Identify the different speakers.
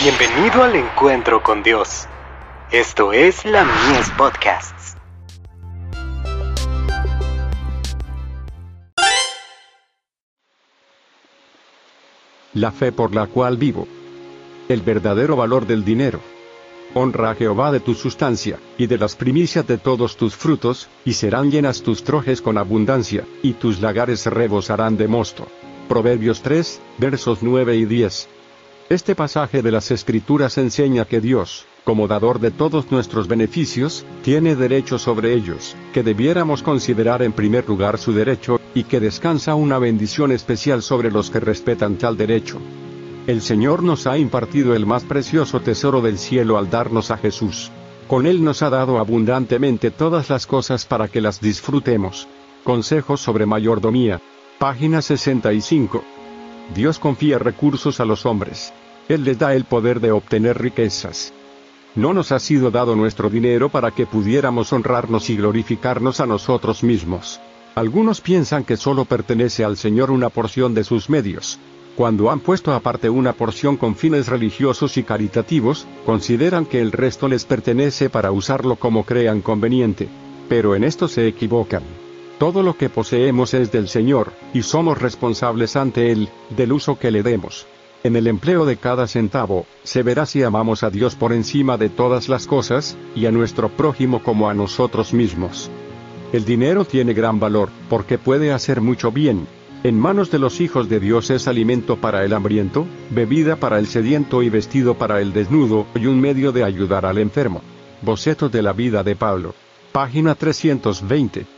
Speaker 1: Bienvenido al encuentro con Dios. Esto es la Mies Podcasts.
Speaker 2: La fe por la cual vivo. El verdadero valor del dinero. Honra a Jehová de tu sustancia, y de las primicias de todos tus frutos, y serán llenas tus trojes con abundancia, y tus lagares rebosarán de mosto. Proverbios 3, versos 9 y 10. Este pasaje de las Escrituras enseña que Dios, como dador de todos nuestros beneficios, tiene derecho sobre ellos, que debiéramos considerar en primer lugar su derecho, y que descansa una bendición especial sobre los que respetan tal derecho. El Señor nos ha impartido el más precioso tesoro del cielo al darnos a Jesús. Con Él nos ha dado abundantemente todas las cosas para que las disfrutemos. Consejos sobre mayordomía. Página 65. Dios confía recursos a los hombres. Él les da el poder de obtener riquezas. No nos ha sido dado nuestro dinero para que pudiéramos honrarnos y glorificarnos a nosotros mismos. Algunos piensan que solo pertenece al Señor una porción de sus medios. Cuando han puesto aparte una porción con fines religiosos y caritativos, consideran que el resto les pertenece para usarlo como crean conveniente. Pero en esto se equivocan. Todo lo que poseemos es del Señor, y somos responsables ante Él, del uso que le demos. En el empleo de cada centavo, se verá si amamos a Dios por encima de todas las cosas, y a nuestro prójimo como a nosotros mismos. El dinero tiene gran valor, porque puede hacer mucho bien. En manos de los hijos de Dios es alimento para el hambriento, bebida para el sediento y vestido para el desnudo, y un medio de ayudar al enfermo. Boceto de la vida de Pablo. Página 320.